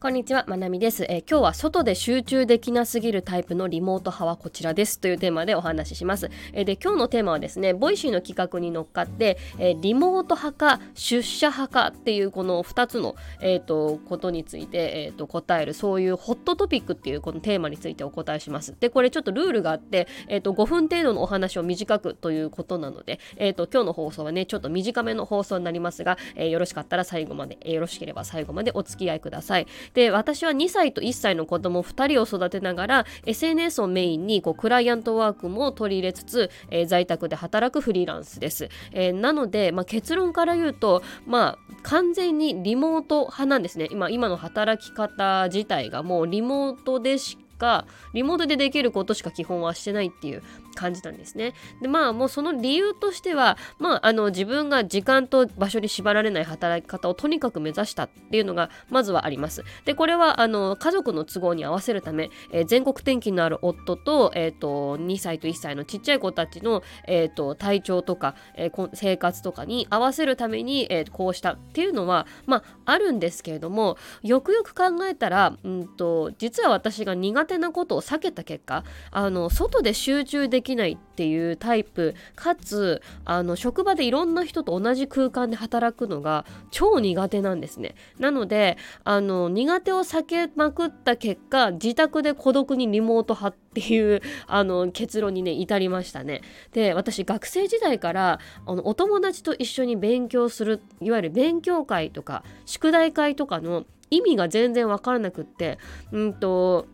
こんにちは、まなみです、えー、今日は外で集中できなすぎるタイプのリモート派はこちらですというテーマでお話しします。えー、で、今日のテーマはですね、 Voicy の企画に乗っかって、えー、リモート派か出社派かっていうこの2つの、えーと、ことについて、えーと、答えるそういうホットトピックっていうこのテーマについてお答えします。で、これちょっとルールがあって、えーと、5分程度のお話を短くということなので、えー、と今日の放送はね、ちょっと短めの放送になりますが、え、よろしかったら最後まで、え、よろしければ最後までお付き合いください。で、私は2歳と1歳の子供2人を育てながら SNS をメインにこうクライアントワークも取り入れつつ、えー、在宅で働くフリーランスです。えー、なので、まあ、結論から言うと、まあ、完全にリモート派なんですね。今今の働き方自体がもうリモートでしかリモートでできることしか基本はしてないっていう感じなんですね。でまあもうその理由としては、まあ、あの自分が時間と場所に縛られない働き方をとにかく目指したっていうのがまずはあります。でこれはあの家族の都合に合わせるため、えー、全国転勤のある夫と,、えーと、2歳と1歳のちっちゃい子たちの、えーと、体調とか、えー、生活とかに合わせるために、えー、こうしたっていうのは、まあ、あるんですけれどもよくよく考えたら、うんと実は私が苦手なことを避けた結果あの外で集中できないっていうタイプ。かつあの職場でいろんな人と同じ空間で働くのが超苦手なんですね。なのであの苦手を避けまくった結果自宅で孤独にリモート派っていうあの結論にね至りましたね。で私学生時代からあのお友達と一緒に勉強するいわゆる勉強会とか宿題会とかの意味が全然わからなくってうんと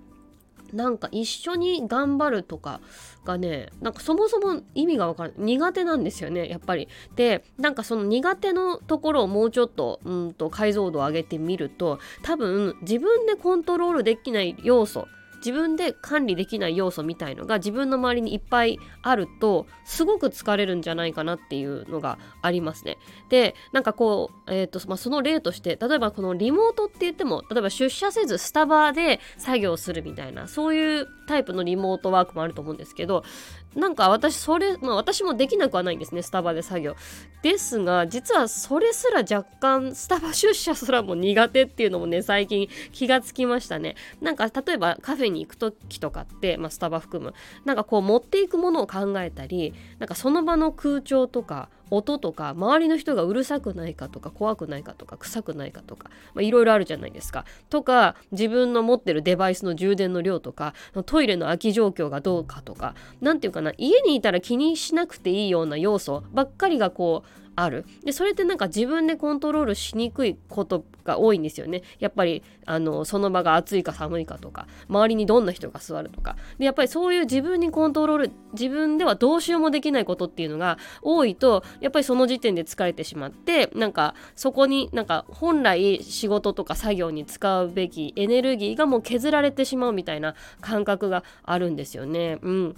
なんか一緒に頑張るとかがねなんかそもそも意味が分からない苦手なんですよねやっぱり。でなんかその苦手のところをもうちょっとうんと解像度を上げてみると多分自分でコントロールできない要素自分で管理できない要素みたいのが自分の周りにいっぱいあるとすごく疲れるんじゃないかなっていうのがありますね。でなんかこう、えーとまあ、その例として例えばこのリモートって言っても例えば出社せずスタバで作業するみたいなそういうタイプのリモートワークもあると思うんですけどなんか私それ、まあ私もできなくはないんですね、スタバで作業。ですが、実はそれすら若干、スタバ出社すらも苦手っていうのもね、最近気がつきましたね。なんか例えばカフェに行く時とかって、まあスタバ含む、なんかこう持っていくものを考えたり、なんかその場の空調とか、音とか周りの人がうるさくないかとか怖くないかとか臭くないかとかいろいろあるじゃないですか。とか自分の持ってるデバイスの充電の量とかトイレの空き状況がどうかとか何て言うかな家にいたら気にしなくていいような要素ばっかりがこうある。でそれってなんか自分でコントロールしにくいことが多いんですよね。やっぱりあのその場が暑いか寒いかとか周りにどんな人が座るとか。でやっぱりそういう自分にコントロール自分ではどうしようもできないことっていうのが多いとやっぱりその時点で疲れてしまってなんかそこになんか本来仕事とか作業に使うべきエネルギーがもう削られてしまうみたいな感覚があるんですよね。うん。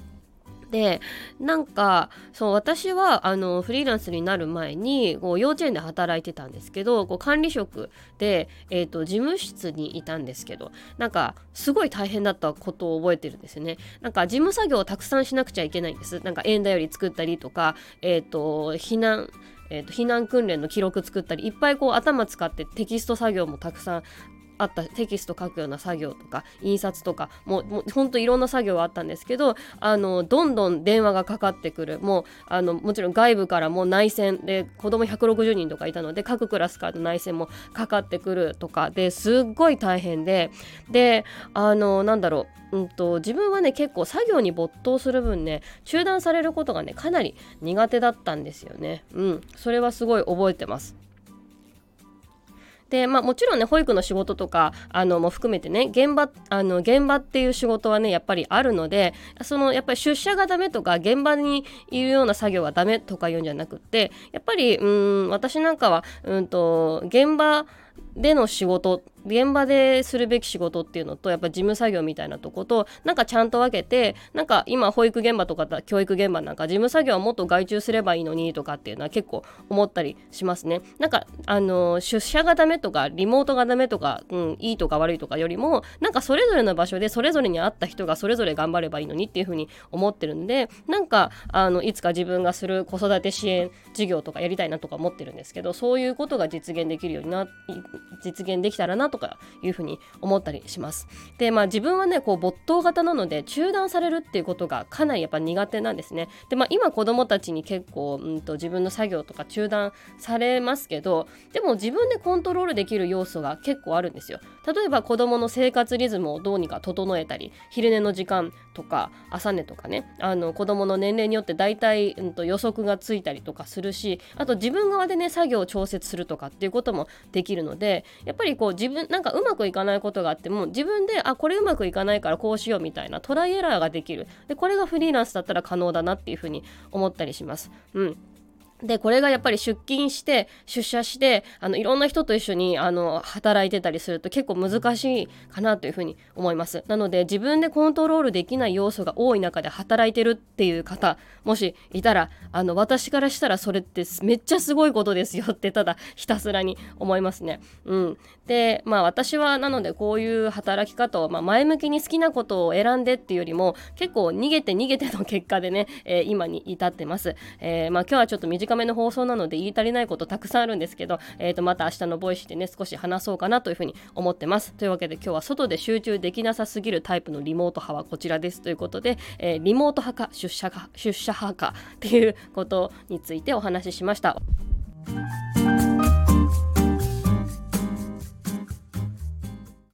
でなんかそう私はあのフリーランスになる前にこう幼稚園で働いてたんですけどこう管理職で、えーと、事務室にいたんですけどなんかすごい大変だったことを覚えてるんですよね。なんか事務作業をたくさんしなくちゃいけないんです。なんか縁より作ったりとかえっ、ー、と避難えーと避難訓練の記録作ったりいっぱいこう頭使ってテキスト作業もたくさんあったテキスト書くような作業とか印刷とかもうもうほんといろんな作業はあったんですけどあのどんどん電話がかかってくる。もうあのもちろん外部からも内線で子供160人とかいたので各クラスからの内線もかかってくるとかですっごい大変でであのなんだろう、うんと、自分はね結構作業に没頭する分ね中断されることがねかなり苦手だったんですよね。うん。それはすごい覚えてます。でまあ、もちろんね保育の仕事とかあのも含めてね現場あの現場っていう仕事はねやっぱりあるのでそのやっぱり出社がダメとか現場にいるような作業はダメとか言うんじゃなくってやっぱりうん私なんかはうんと現場での仕事現場でするべき仕事っていうのとやっぱ事務作業みたいなとことなんかちゃんと分けてなんか今保育現場とか教育現場なんか事務作業はもっと外注すればいいのにとかっていうのは結構思ったりしますね。なんかあの出社がダメとかリモートがダメとか、うん、いいとか悪いとかよりもなんかそれぞれの場所でそれぞれに合った人がそれぞれ頑張ればいいのにっていうふうに思ってるんでなんかあのいつか自分がする子育て支援事業とかやりたいなとか思ってるんですけどそういうことが実現できるようにな実現できたらなととかいうふうに思ったりします。でまあ自分はねこう没頭型なので中断されるっていうことがかなりやっぱ苦手なんですね。でまあ今子供たちに結構、うんと、自分の作業とか中断されますけどでも自分でコントロールできる要素が結構あるんですよ。例えば子供の生活リズムをどうにか整えたり昼寝の時間とか朝寝とかねあの子供の年齢によって大体、うん、と予測がついたりとかするしあと自分側でね作業を調節するとかっていうこともできるのでやっぱりこう自分なんかうまくいかないことがあっても自分であこれうまくいかないからこうしようみたいなトライエラーができるでこれがフリーランスだったら可能だなっていうふうに思ったりします。うんでこれがやっぱり出勤して出社してあのいろんな人と一緒にあの働いてたりすると結構難しいかなというふうに思います。なので自分でコントロールできない要素が多い中で働いてるっていう方もしいたらあの私からしたらそれってめっちゃすごいことですよってただひたすらに思いますね。うん。でまあ私はなのでこういう働き方を、まあ、前向きに好きなことを選んでっていうよりも結構逃げて逃げての結果でね、えー、今に至ってます、えー、まあ今日はちょっと短短めの放送なので言い足りないことたくさんあるんですけど、えー、とまた明日の Voicy でね少し話そうかなというふうに思ってますというわけで今日は外で集中できなさすぎるタイプのリモート派はこちらですということで、えー、リモート派か出社か出社派かっていうことについてお話ししました。